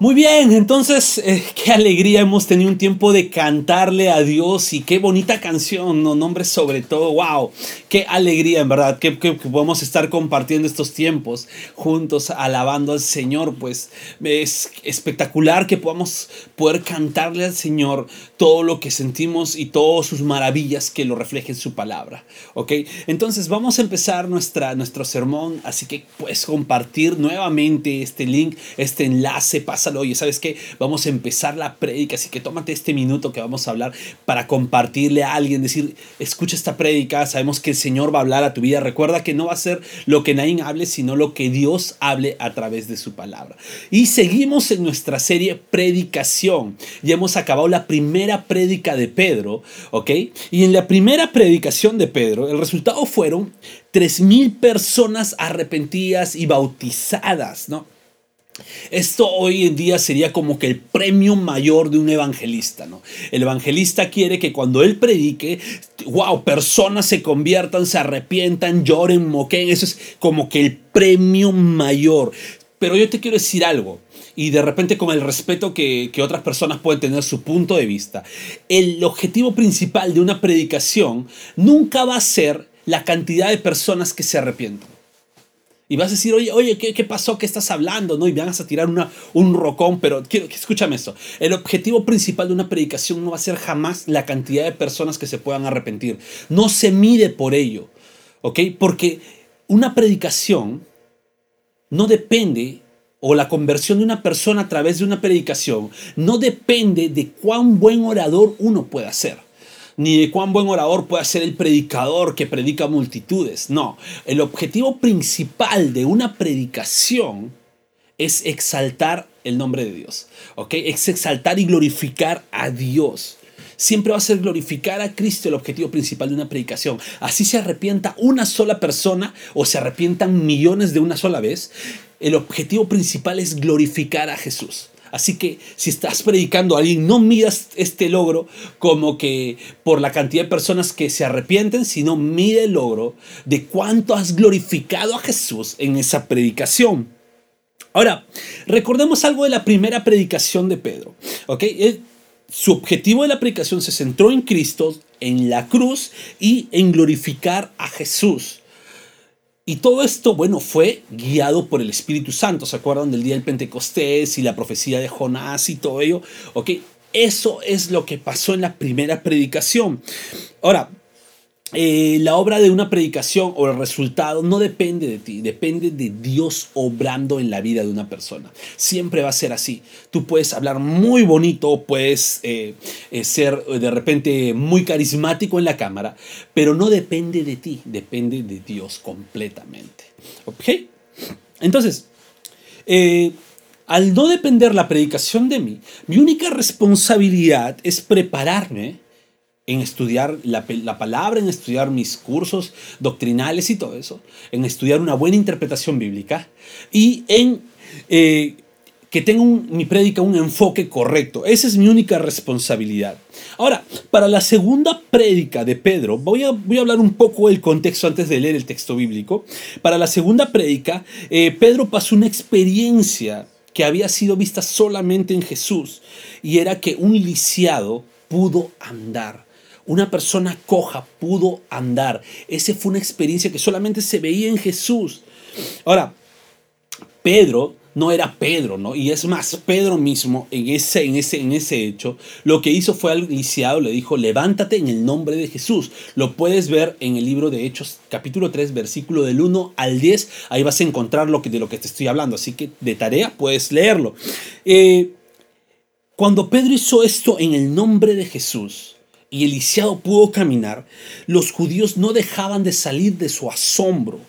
Muy bien, entonces eh, qué alegría hemos tenido un tiempo de cantarle a Dios y qué bonita canción, no nombre sobre todo, wow, qué alegría en verdad que, que, podemos estar compartiendo estos tiempos juntos alabando al Señor, pues es espectacular que podamos poder cantarle al Señor todo lo que sentimos y todas sus maravillas que lo reflejen su palabra, ¿ok? Entonces vamos a empezar nuestra, nuestro sermón, así que puedes compartir nuevamente este link, este enlace, pasa oye, ¿sabes qué? Vamos a empezar la prédica, así que tómate este minuto que vamos a hablar para compartirle a alguien, decir, escucha esta prédica, sabemos que el Señor va a hablar a tu vida, recuerda que no va a ser lo que nadie hable, sino lo que Dios hable a través de su palabra. Y seguimos en nuestra serie Predicación, ya hemos acabado la primera prédica de Pedro, ¿ok? Y en la primera predicación de Pedro, el resultado fueron 3.000 personas arrepentidas y bautizadas, ¿no? Esto hoy en día sería como que el premio mayor de un evangelista, ¿no? El evangelista quiere que cuando él predique, wow, personas se conviertan, se arrepientan, lloren, moquen, eso es como que el premio mayor. Pero yo te quiero decir algo, y de repente con el respeto que, que otras personas pueden tener su punto de vista, el objetivo principal de una predicación nunca va a ser la cantidad de personas que se arrepientan. Y vas a decir, oye, oye, ¿qué, qué pasó? ¿Qué estás hablando? ¿No? Y vas a tirar una, un rocón, pero quiero, escúchame esto. El objetivo principal de una predicación no va a ser jamás la cantidad de personas que se puedan arrepentir. No se mide por ello, ¿ok? Porque una predicación no depende, o la conversión de una persona a través de una predicación, no depende de cuán buen orador uno pueda ser ni de cuán buen orador puede ser el predicador que predica multitudes. No, el objetivo principal de una predicación es exaltar el nombre de Dios. ¿Ok? Es exaltar y glorificar a Dios. Siempre va a ser glorificar a Cristo el objetivo principal de una predicación. Así se arrepienta una sola persona o se arrepientan millones de una sola vez. El objetivo principal es glorificar a Jesús. Así que si estás predicando a alguien, no midas este logro como que por la cantidad de personas que se arrepienten, sino mide el logro de cuánto has glorificado a Jesús en esa predicación. Ahora, recordemos algo de la primera predicación de Pedro. Su objetivo de la predicación se centró en Cristo, en la cruz y en glorificar a Jesús. Y todo esto, bueno, fue guiado por el Espíritu Santo. ¿Se acuerdan del día del Pentecostés y la profecía de Jonás y todo ello? Ok, eso es lo que pasó en la primera predicación. Ahora, eh, la obra de una predicación o el resultado no depende de ti, depende de Dios obrando en la vida de una persona. Siempre va a ser así. Tú puedes hablar muy bonito, puedes eh, eh, ser de repente muy carismático en la cámara, pero no depende de ti, depende de Dios completamente. ¿Ok? Entonces, al no depender la predicación de mí, mi única responsabilidad es prepararme en estudiar la, palabra, en estudiar mis cursos doctrinales y todo eso, en estudiar una buena interpretación bíblica y en eh, que tenga mi prédica un enfoque correcto. Esa es mi única responsabilidad. Ahora, para la segunda prédica de Pedro, voy a, voy a hablar un poco del contexto antes de leer el texto bíblico. Para la segunda prédica, eh, Pedro pasó una experiencia que había sido vista solamente en Jesús y era que un lisiado pudo andar una persona coja pudo andar. Esa fue una experiencia que solamente se veía en Jesús. Ahora, Pedro no era Pedro, ¿no? Y es más, Pedro mismo en ese, en ese, en ese hecho, lo que hizo fue al iniciado, le dijo, levántate en el nombre de Jesús. Lo puedes ver en el libro de Hechos, capítulo 3, versículo del 1 al 10. Ahí vas a encontrar lo que, de lo que te estoy hablando. Así que de tarea puedes leerlo. Eh, cuando Pedro hizo esto en el nombre de Jesús, y Elisiado pudo caminar, los judíos no dejaban de salir de su asombro.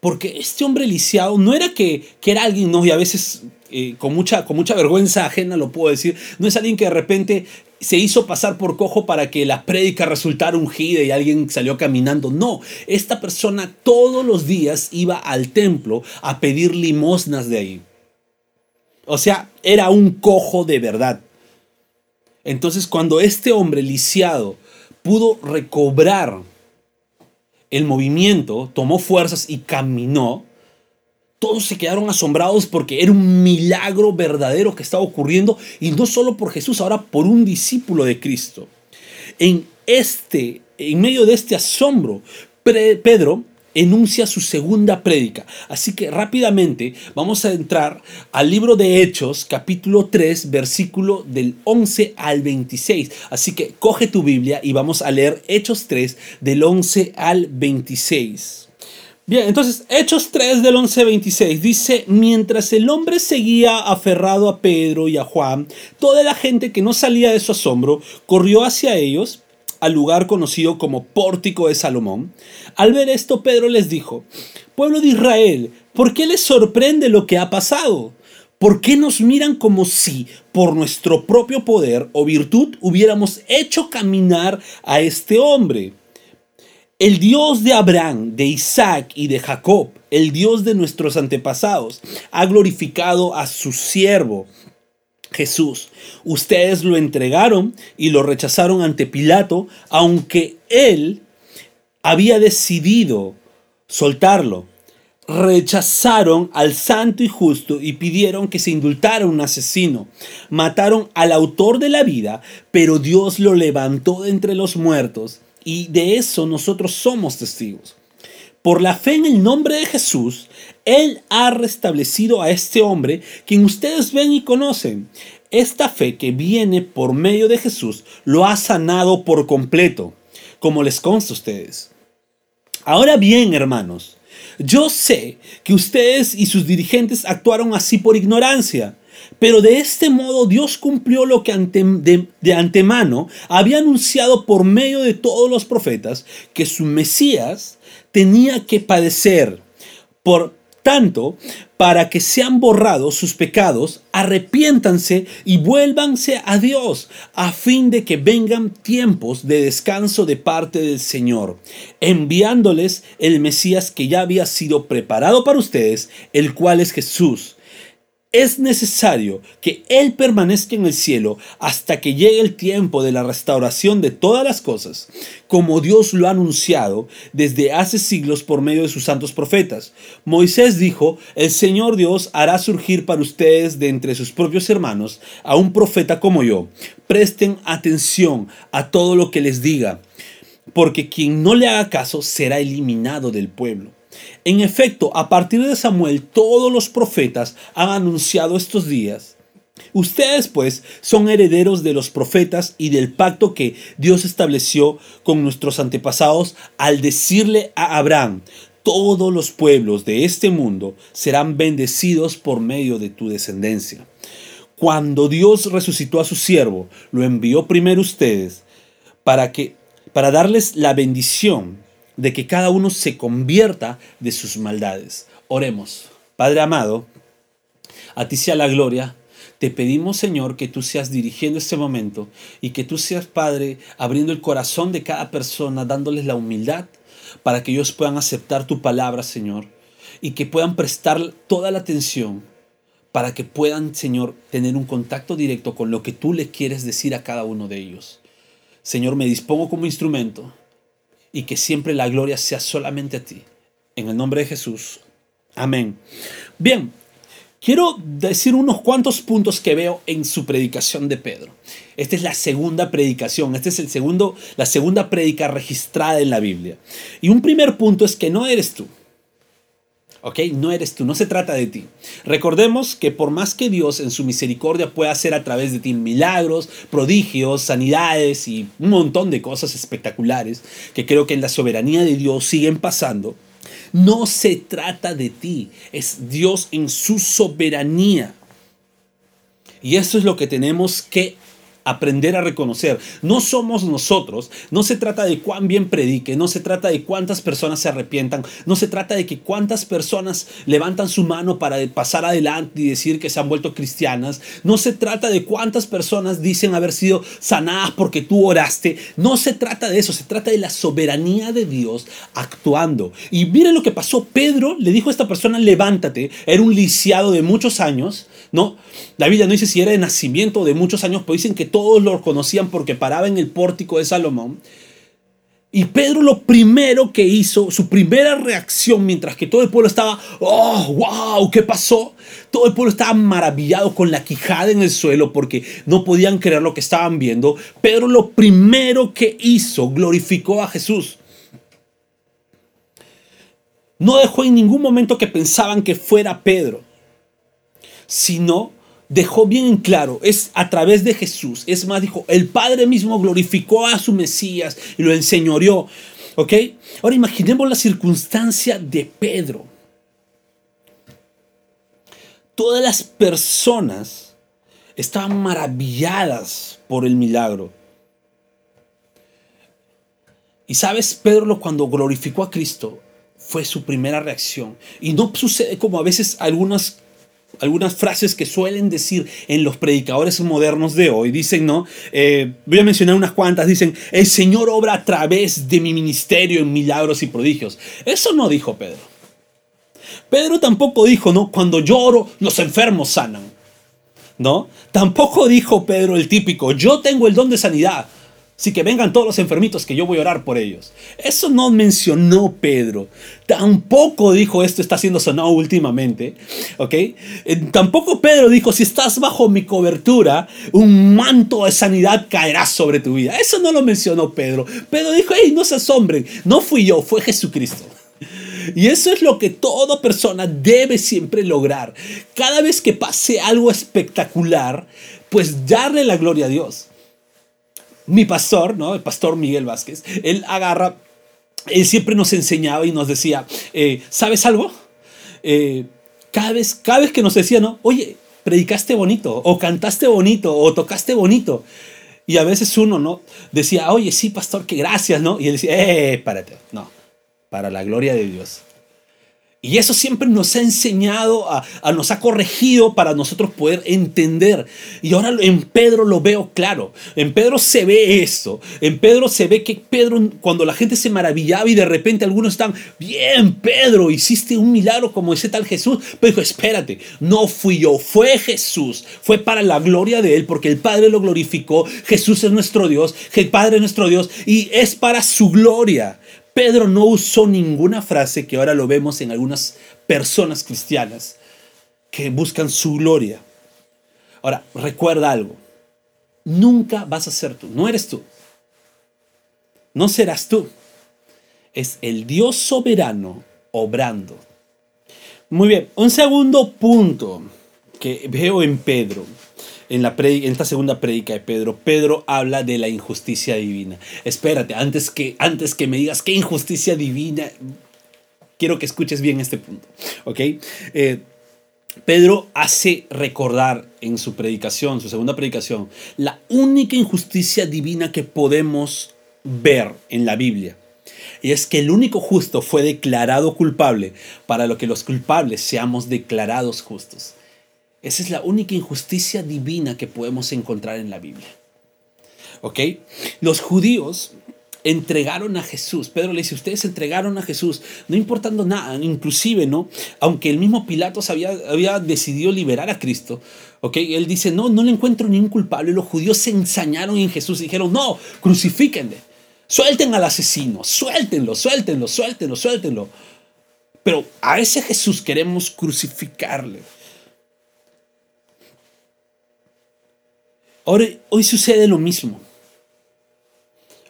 Porque este hombre lisiado no era que, que era alguien, no, y a veces eh, con, mucha, con mucha vergüenza ajena lo puedo decir, no es alguien que de repente se hizo pasar por cojo para que la prédica resultara ungida y alguien salió caminando. No, esta persona todos los días iba al templo a pedir limosnas de ahí. O sea, era un cojo de verdad. Entonces cuando este hombre lisiado pudo recobrar el movimiento, tomó fuerzas y caminó, todos se quedaron asombrados porque era un milagro verdadero que estaba ocurriendo y no solo por Jesús, ahora por un discípulo de Cristo. En este, en medio de este asombro, Pedro enuncia su segunda prédica. Así que rápidamente vamos a entrar al libro de Hechos, capítulo 3, versículo del 11 al 26. Así que coge tu Biblia y vamos a leer Hechos 3 del 11 al 26. Bien, entonces Hechos 3 del 11 al 26 dice, mientras el hombre seguía aferrado a Pedro y a Juan, toda la gente que no salía de su asombro corrió hacia ellos al lugar conocido como Pórtico de Salomón. Al ver esto, Pedro les dijo, Pueblo de Israel, ¿por qué les sorprende lo que ha pasado? ¿Por qué nos miran como si por nuestro propio poder o virtud hubiéramos hecho caminar a este hombre? El Dios de Abraham, de Isaac y de Jacob, el Dios de nuestros antepasados, ha glorificado a su siervo Jesús. Ustedes lo entregaron y lo rechazaron ante Pilato, aunque él había decidido soltarlo. Rechazaron al santo y justo y pidieron que se indultara un asesino. Mataron al autor de la vida, pero Dios lo levantó de entre los muertos y de eso nosotros somos testigos. Por la fe en el nombre de Jesús, Él ha restablecido a este hombre, quien ustedes ven y conocen. Esta fe que viene por medio de Jesús lo ha sanado por completo, como les consta a ustedes. Ahora bien, hermanos, yo sé que ustedes y sus dirigentes actuaron así por ignorancia, pero de este modo Dios cumplió lo que de, de, antemano había anunciado por medio de todos los profetas, que su Mesías tenía que padecer. Por tanto, para que sean borrados sus pecados, arrepiéntanse y vuélvanse a Dios, a fin de que vengan tiempos de descanso de parte del Señor, enviándoles el Mesías que ya había sido preparado para ustedes, el cual es Jesús es necesario que Él permanezca en el cielo hasta que llegue el tiempo de la restauración de todas las cosas, como Dios lo ha anunciado desde hace siglos por medio de sus santos profetas. Moisés dijo, el Señor Dios hará surgir para ustedes de entre sus propios hermanos a un profeta como yo. Presten atención a todo lo que les diga, porque quien no le haga caso será eliminado del pueblo. En efecto, a partir de Samuel, todos los profetas han anunciado estos días. Ustedes pues son herederos de los profetas y del pacto que Dios estableció con nuestros antepasados al decirle a Abraham, todos los pueblos de este mundo serán bendecidos por medio de tu descendencia. Cuando Dios resucitó a su siervo, lo envió primero ustedes para que para darles la bendición de que cada uno se convierta de sus maldades. Oremos. Padre amado, a ti sea la gloria. Te pedimos, Señor, que tú seas dirigiendo este momento y que tú seas, Padre, abriendo el corazón de cada persona, dándoles la humildad para que ellos puedan aceptar tu palabra, Señor, y que puedan prestar toda la atención para que puedan, Señor, tener un contacto directo con lo que tú le quieres decir a cada uno de ellos. Señor, me dispongo como instrumento y que siempre la gloria sea solamente a ti. En el nombre de Jesús. Amén. Bien, quiero decir unos cuantos puntos que veo en su predicación de Pedro. Esta es la segunda predicación, esta es el segundo, la segunda predica registrada en la Biblia. Y un primer punto es que no eres tú. ¿Ok? No eres tú, no se trata de ti. Recordemos que por más que Dios en su misericordia pueda hacer a través de ti milagros, prodigios, sanidades y un montón de cosas espectaculares que creo que en la soberanía de Dios siguen pasando, no se trata de ti, es Dios en su soberanía. Y eso es lo que tenemos que aprender a reconocer. No somos nosotros, no se trata de cuán bien predique, no se trata de cuántas personas se arrepientan, no se trata de que cuántas personas levantan su mano para pasar adelante y decir que se han vuelto cristianas, no se trata de cuántas personas dicen haber sido sanadas porque tú oraste, no se trata de eso, se trata de la soberanía de Dios actuando. Y miren lo que pasó, Pedro le dijo a esta persona, levántate, era un lisiado de muchos años, ¿no? La Biblia no dice si era de nacimiento o de muchos años, pero dicen que todos lo conocían porque paraba en el pórtico de Salomón. Y Pedro lo primero que hizo, su primera reacción, mientras que todo el pueblo estaba, oh, wow, ¿qué pasó? Todo el pueblo estaba maravillado con la quijada en el suelo porque no podían creer lo que estaban viendo. Pedro lo primero que hizo, glorificó a Jesús. No dejó en ningún momento que pensaban que fuera Pedro, sino dejó bien en claro, es a través de Jesús. Es más, dijo, el Padre mismo glorificó a su Mesías y lo enseñoreó. ¿Ok? Ahora imaginemos la circunstancia de Pedro. Todas las personas estaban maravilladas por el milagro. Y sabes, Pedro cuando glorificó a Cristo fue su primera reacción. Y no sucede como a veces algunas algunas frases que suelen decir en los predicadores modernos de hoy. Dicen, ¿no? Eh, voy a mencionar unas cuantas. Dicen, el Señor obra a través de mi ministerio en milagros y prodigios. Eso no dijo Pedro. Pedro tampoco dijo, ¿no? Cuando lloro, los enfermos sanan. ¿No? Tampoco dijo Pedro el típico, yo tengo el don de sanidad. Así que vengan todos los enfermitos que yo voy a orar por ellos. Eso no mencionó Pedro. Tampoco dijo esto está siendo sonado últimamente. ¿Ok? Eh, tampoco Pedro dijo si estás bajo mi cobertura, un manto de sanidad caerá sobre tu vida. Eso no lo mencionó Pedro. Pedro dijo, hey, no se asombren. No fui yo, fue Jesucristo. Y eso es lo que toda persona debe siempre lograr. Cada vez que pase algo espectacular, pues darle la gloria a Dios mi pastor, ¿no? El pastor Miguel Vázquez, él agarra, él siempre nos enseñaba y nos decía, eh, ¿sabes algo? Eh, cada, vez, cada vez que nos decía, ¿no? Oye, predicaste bonito, o cantaste bonito, o tocaste bonito. Y a veces uno, ¿no? Decía, oye, sí, pastor, que gracias, ¿no? Y él decía, eh, párate, no, para la gloria de Dios. Y eso siempre nos ha enseñado, a, nos ha corregido para nosotros poder entender. Y ahora en Pedro lo veo claro. En Pedro se ve eso. En Pedro se ve que Pedro, cuando la gente se maravillaba y de repente algunos están, bien, Pedro, hiciste un milagro como ese tal Jesús. Pero dijo, espérate, no fui yo, fue Jesús. Fue para la gloria de Él, porque el Padre lo glorificó. Jesús es nuestro Dios, el Padre es nuestro Dios y es para su gloria. Pedro no usó ninguna frase que ahora lo vemos en algunas personas cristianas que buscan su gloria. Ahora, recuerda algo. Nunca vas a ser tú. No eres tú. No serás tú. Es el Dios soberano obrando. Muy bien, un segundo punto que veo en Pedro en, la en esta segunda predica de Pedro, Pedro habla de la injusticia divina. Espérate, antes que, antes que me digas qué injusticia divina, quiero que escuches bien este punto. ¿Ok? Eh, Pedro hace recordar en su predicación, su segunda predicación, la única injusticia divina que podemos ver en la Biblia. Y es que el único justo fue declarado culpable para lo que los culpables seamos declarados justos. Esa es la única injusticia divina que podemos encontrar en la Biblia. ¿Ok? Los judíos entregaron a Jesús. Pedro le dice, ustedes entregaron a Jesús, no importando nada, inclusive, ¿no? Aunque el mismo Pilatos había, había decidido liberar a Cristo, ¿ok? Él dice, no, no le encuentro ningún culpable. Los judíos se ensañaron en Jesús y dijeron, no, crucifíquenle. Suelten al asesino, suéltenlo, suéltenlo, suéltenlo, suéltenlo. Pero a ese Jesús queremos crucificarle. Hoy sucede lo mismo.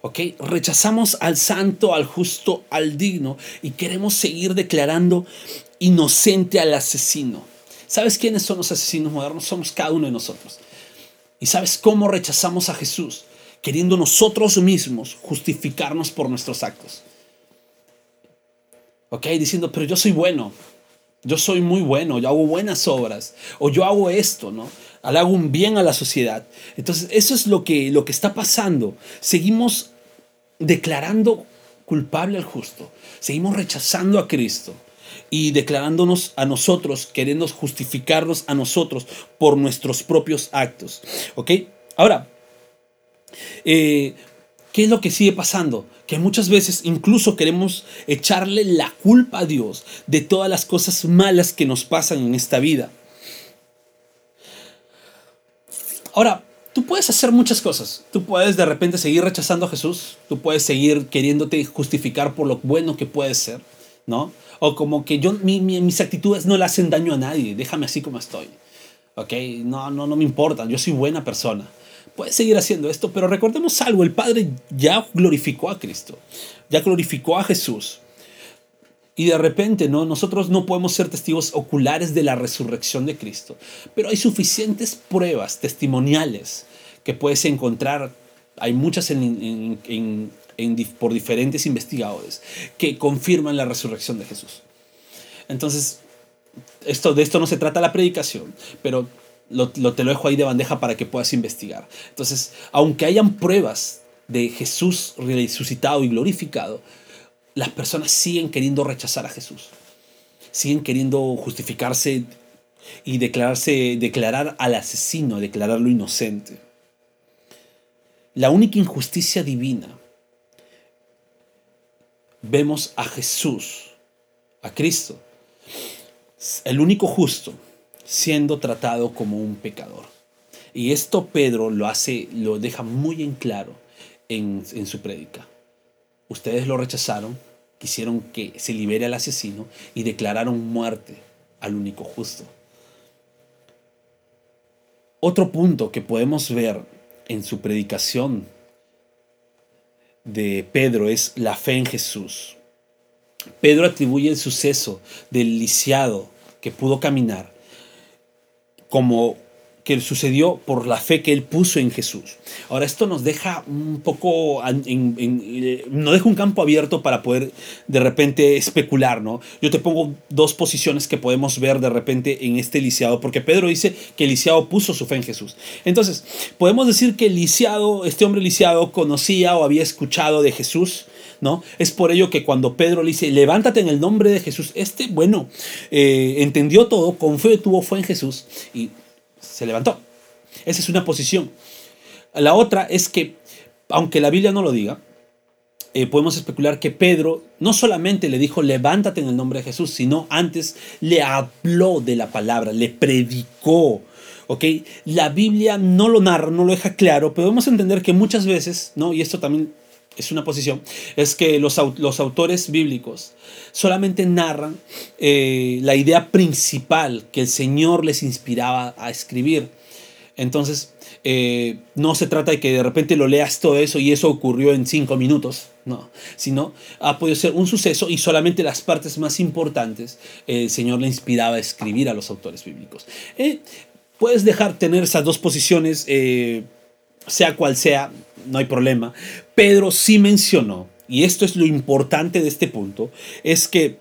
¿Ok? Rechazamos al santo, al justo, al digno y queremos seguir declarando inocente al asesino. ¿Sabes quiénes son los asesinos modernos? Somos cada uno de nosotros. ¿Y sabes cómo rechazamos a Jesús? Queriendo nosotros mismos justificarnos por nuestros actos. ¿Ok? Diciendo, pero yo soy bueno. Yo soy muy bueno. Yo hago buenas obras. O yo hago esto, ¿no? Hago un bien a la sociedad. Entonces, eso es lo que, lo que está pasando. Seguimos declarando culpable al justo. Seguimos rechazando a Cristo y declarándonos a nosotros, queriendo justificarnos a nosotros por nuestros propios actos. ¿Ok? Ahora, eh, ¿qué es lo que sigue pasando? Que muchas veces incluso queremos echarle la culpa a Dios de todas las cosas malas que nos pasan en esta vida. Ahora, tú puedes hacer muchas cosas. Tú puedes de repente seguir rechazando a Jesús. Tú puedes seguir queriéndote justificar por lo bueno que puedes ser, ¿no? O como que yo, mis actitudes no le hacen daño a nadie. Déjame así como estoy. ¿Ok? No, no, no me importa. Yo soy buena persona. Puedes seguir haciendo esto, pero recordemos algo. El Padre ya glorificó a Cristo. Ya glorificó a Jesús. Y de repente, ¿no? Nosotros no podemos ser testigos oculares de la resurrección de Cristo, pero hay suficientes pruebas testimoniales que puedes encontrar, hay muchas por diferentes investigadores, que confirman la resurrección de Jesús. Entonces, esto, de esto no se trata la predicación, pero lo, te lo dejo ahí de bandeja para que puedas investigar. Entonces, aunque hayan pruebas de Jesús resucitado y glorificado, las personas siguen queriendo rechazar a Jesús. Siguen queriendo justificarse y declararse, declarar al asesino, declararlo inocente. La única injusticia divina. Vemos a Jesús, a Cristo, el único justo, siendo tratado como un pecador. Y esto Pedro lo hace, lo deja muy en claro en, en su prédica. Ustedes lo rechazaron, quisieron que se libere al asesino y declararon muerte al único justo. Otro punto que podemos ver en su predicación de Pedro es la fe en Jesús. Pedro atribuye el suceso del lisiado que pudo caminar como que sucedió por la fe que él puso en Jesús. Ahora, esto nos deja un poco, eh, nos deja un campo abierto para poder de repente especular, ¿no? Yo te pongo dos posiciones que podemos ver de repente en este lisiado, porque Pedro dice que lisiado puso su fe en Jesús. Entonces, podemos decir que lisiado, este hombre lisiado, conocía o había escuchado de Jesús, ¿no? Es por ello que cuando Pedro le dice, levántate en el nombre de Jesús, este, bueno, eh, entendió todo, con fe tuvo fe en Jesús y se levantó. Esa es una posición. La otra es que, aunque la Biblia no lo diga, eh, podemos especular que Pedro no solamente le dijo levántate en el nombre de Jesús, sino antes le habló de la palabra, le predicó. ¿ok? La Biblia no lo narra, no lo deja claro, pero podemos entender que muchas veces, ¿no? y esto también es una posición, es que los, los autores bíblicos solamente narran eh, la idea principal que el Señor les inspiraba a escribir. Entonces, eh, no se trata de que de repente lo leas todo eso y eso ocurrió en cinco minutos, no, sino ha podido ser un suceso y solamente las partes más importantes el Señor le inspiraba a escribir a los autores bíblicos. Eh, puedes dejar tener esas dos posiciones, sea cual sea, no hay problema. Pedro sí mencionó, y esto es lo importante de este punto, es que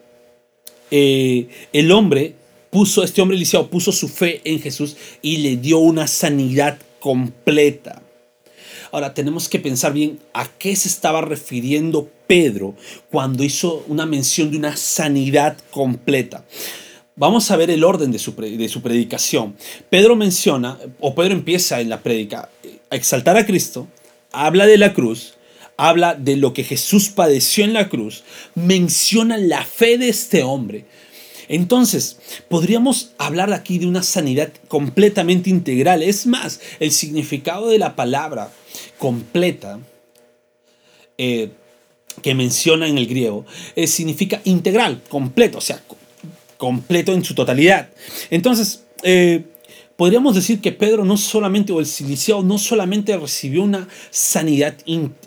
eh, el hombre puso, este hombre lisiado puso su fe en Jesús y le dio una sanidad completa. Ahora tenemos que pensar bien a qué se estaba refiriendo Pedro cuando hizo una mención de una sanidad completa. Vamos a ver el orden de su, de su predicación. Pedro menciona, o Pedro empieza en la predica, exaltar a Cristo, habla de la cruz, habla de lo que Jesús padeció en la cruz, menciona la fe de este hombre. Entonces, podríamos hablar aquí de una sanidad completamente integral. Es más, el significado de la palabra completa eh, que menciona en el griego eh, significa integral, completo, o sea, completo en su totalidad. Entonces, eh, podríamos decir que Pedro no solamente, o el siliciado no solamente recibió una sanidad,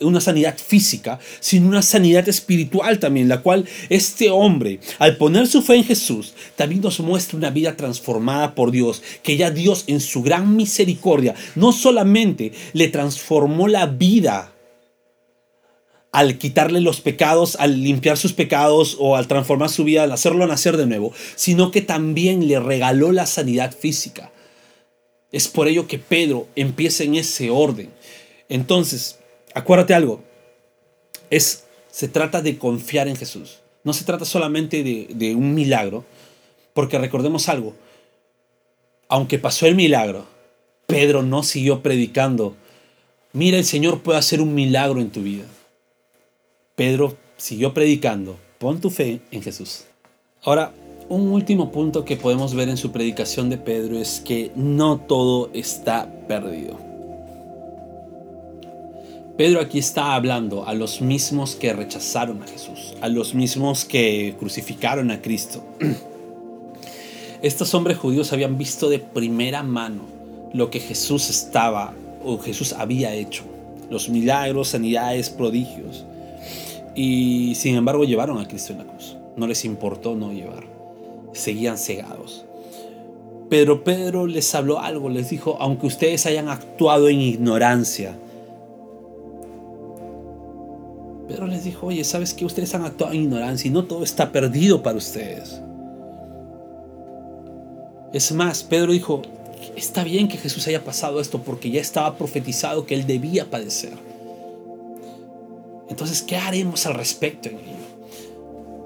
una sanidad física, sino una sanidad espiritual también, la cual este hombre, al poner su fe en Jesús, también nos muestra una vida transformada por Dios, que ya Dios en su gran misericordia no solamente le transformó la vida, al quitarle los pecados, al limpiar sus pecados o al transformar su vida, al hacerlo nacer de nuevo, sino que también le regaló la sanidad física. Es por ello que Pedro empieza en ese orden. Entonces, acuérdate algo, es, se trata de confiar en Jesús. No se trata solamente de, de un milagro, porque recordemos algo, aunque pasó el milagro, Pedro no siguió predicando, mira, el Señor puede hacer un milagro en tu vida. Pedro siguió predicando, pon tu fe en Jesús. Ahora, un último punto que podemos ver en su predicación de Pedro es que no todo está perdido. Pedro aquí está hablando a los mismos que rechazaron a Jesús, a los mismos que crucificaron a Cristo. Estos hombres judíos habían visto de primera mano lo que Jesús estaba o Jesús había hecho, los milagros, sanidades, prodigios. Y sin embargo llevaron a Cristo en la cruz. No les importó no llevar seguían cegados. Pero Pedro les habló algo, les dijo, aunque ustedes hayan actuado en ignorancia, Pedro les dijo, oye, ¿sabes que ustedes han actuado en ignorancia y no todo está perdido para ustedes? Es más, Pedro dijo, está bien que Jesús haya pasado esto porque ya estaba profetizado que él debía padecer. Entonces, ¿qué haremos al respecto en?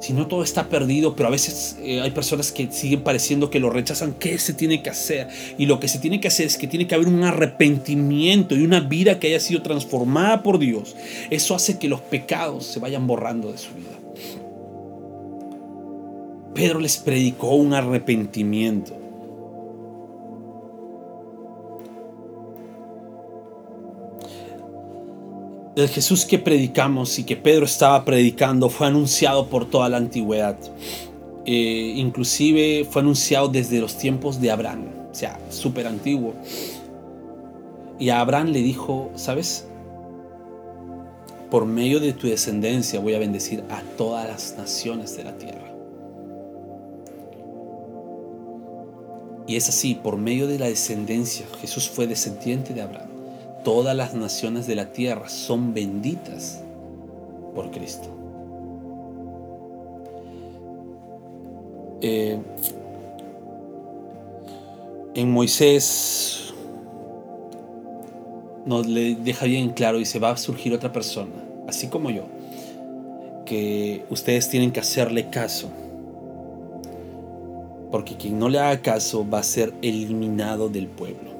Si no todo está perdido, pero a veces eh, hay personas que siguen pareciendo que lo rechazan, ¿qué se tiene que hacer? Y lo que se tiene que hacer es que tiene que haber un arrepentimiento y una vida que haya sido transformada por Dios. Eso hace que los pecados se vayan borrando de su vida. Pedro les predicó un arrepentimiento. El Jesús que predicamos y que Pedro estaba predicando fue anunciado por toda la antigüedad. Eh, inclusive fue anunciado desde los tiempos de Abraham, o sea, súper antiguo. Y a Abraham le dijo, ¿sabes? Por medio de tu descendencia voy a bendecir a todas las naciones de la tierra. Y es así, por medio de la descendencia, Jesús fue descendiente de Abraham todas las naciones de la tierra son benditas por Cristo. Eh, en Moisés nos le deja bien claro y se va a surgir otra persona, así como yo, que ustedes tienen que hacerle caso. Porque quien no le haga caso va a ser eliminado del pueblo.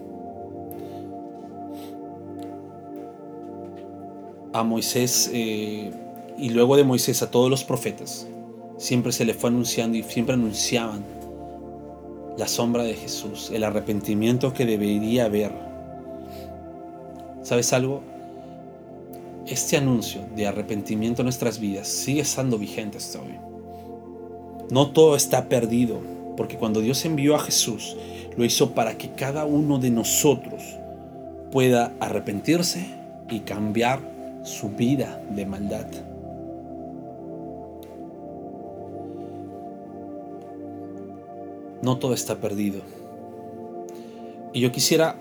A Moisés eh, y luego de Moisés a todos los profetas, siempre se le fue anunciando y siempre anunciaban la sombra de Jesús, el arrepentimiento que debería haber. ¿Sabes algo? Este anuncio de arrepentimiento en nuestras vidas sigue estando vigente hasta hoy. No todo está perdido, porque cuando Dios envió a Jesús, lo hizo para que cada uno de nosotros pueda arrepentirse y cambiar su vida de maldad. No todo está perdido. Y yo quisiera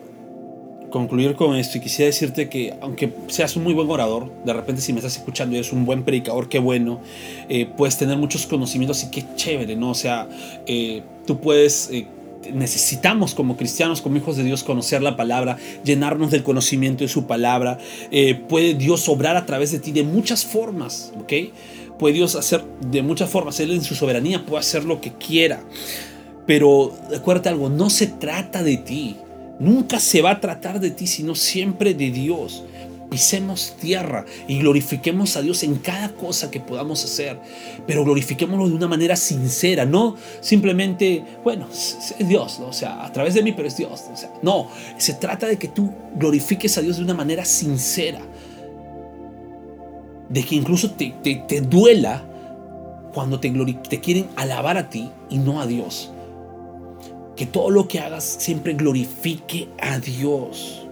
concluir con esto y quisiera decirte que aunque seas un muy buen orador, de repente si me estás escuchando y eres un buen predicador, qué bueno, eh, puedes tener muchos conocimientos y qué chévere, ¿no? O sea, eh, tú puedes... Eh, necesitamos como cristianos, como hijos de Dios, conocer la palabra, llenarnos del conocimiento de su palabra. Eh, puede Dios obrar a través de ti de muchas formas, ¿ok? Puede Dios hacer de muchas formas. Él en su soberanía puede hacer lo que quiera. Pero acuérdate algo, no se trata de ti. Nunca se va a tratar de ti, sino siempre de Dios pisemos tierra y glorifiquemos a Dios en cada cosa que podamos hacer, pero glorifiquémoslo de una manera sincera, no simplemente, bueno, es Dios, o sea, a través de mí, pero es Dios. O sea, no, se trata de que tú glorifiques a Dios de una manera sincera, de que incluso te, te, duela cuando te, te quieren alabar a ti y no a Dios. Que todo lo que hagas siempre glorifique a Dios.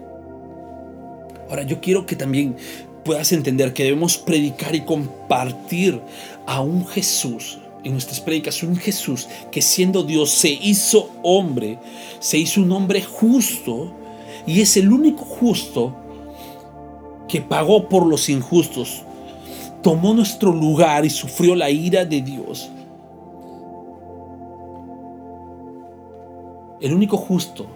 Ahora, yo quiero que también puedas entender que debemos predicar y compartir a un Jesús en nuestras predicas, un Jesús que siendo Dios se hizo hombre, se hizo un hombre justo y es el único justo que pagó por los injustos, tomó nuestro lugar y sufrió la ira de Dios. El único justo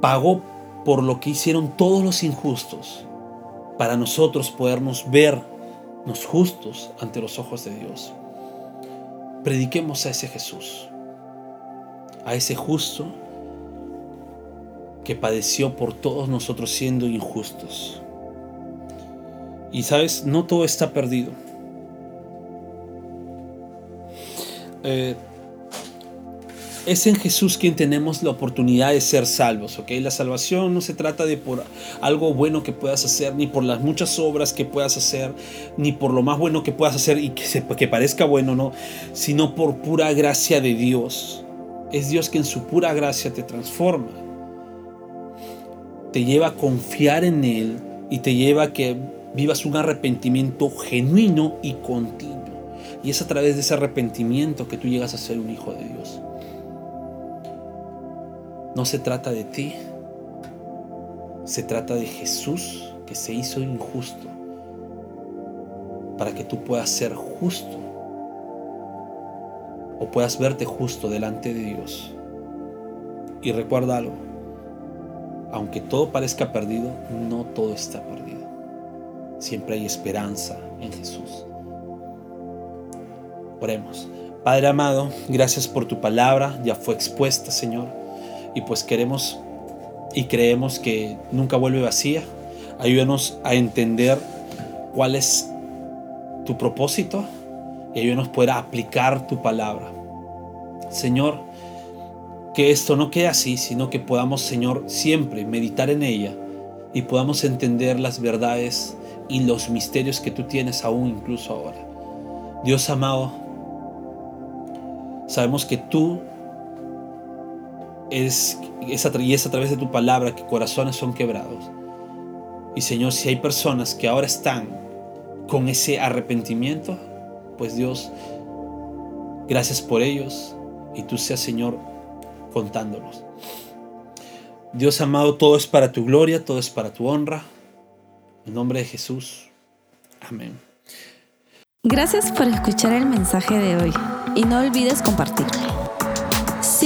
pagó por lo que hicieron todos los injustos, para nosotros podernos vernos justos ante los ojos de Dios. Prediquemos a ese Jesús, a ese justo que padeció por todos nosotros siendo injustos. Y sabes, no todo está perdido. eh, es en Jesús quien tenemos la oportunidad de ser salvos, ¿ok? La salvación no se trata de por algo bueno que puedas hacer, ni por las muchas obras que puedas hacer, ni por lo más bueno que puedas hacer y que, que parezca bueno, ¿no? Sino por pura gracia de Dios. Es Dios quien en su pura gracia te transforma. Te lleva a confiar en Él y te lleva a que vivas un arrepentimiento genuino y continuo. Y es a través de ese arrepentimiento que tú llegas a ser un hijo de Dios. No se trata de ti, se trata de Jesús que se hizo injusto para que tú puedas ser justo o puedas verte justo delante de Dios. Y recuerda algo, aunque todo parezca perdido, no todo está perdido. Siempre hay esperanza en Jesús. Oremos. Padre amado, gracias por tu palabra, ya fue expuesta, Señor y pues queremos y creemos que nunca vuelve vacía. Ayúdanos a entender cuál es tu propósito y ayúdanos a poder aplicar tu palabra. Señor, que esto no quede así, sino que podamos, Señor, siempre meditar en ella y podamos entender las verdades y los misterios que tú tienes aún incluso ahora. Dios amado, sabemos que tú es, y es a través de tu palabra que corazones son quebrados. Y Señor, si hay personas que ahora están con ese arrepentimiento, pues Dios, gracias por ellos y tú seas Señor contándolos. Dios amado, todo es para tu gloria, todo es para tu honra. En nombre de Jesús. Amén. Gracias por escuchar el mensaje de hoy y no olvides compartirlo.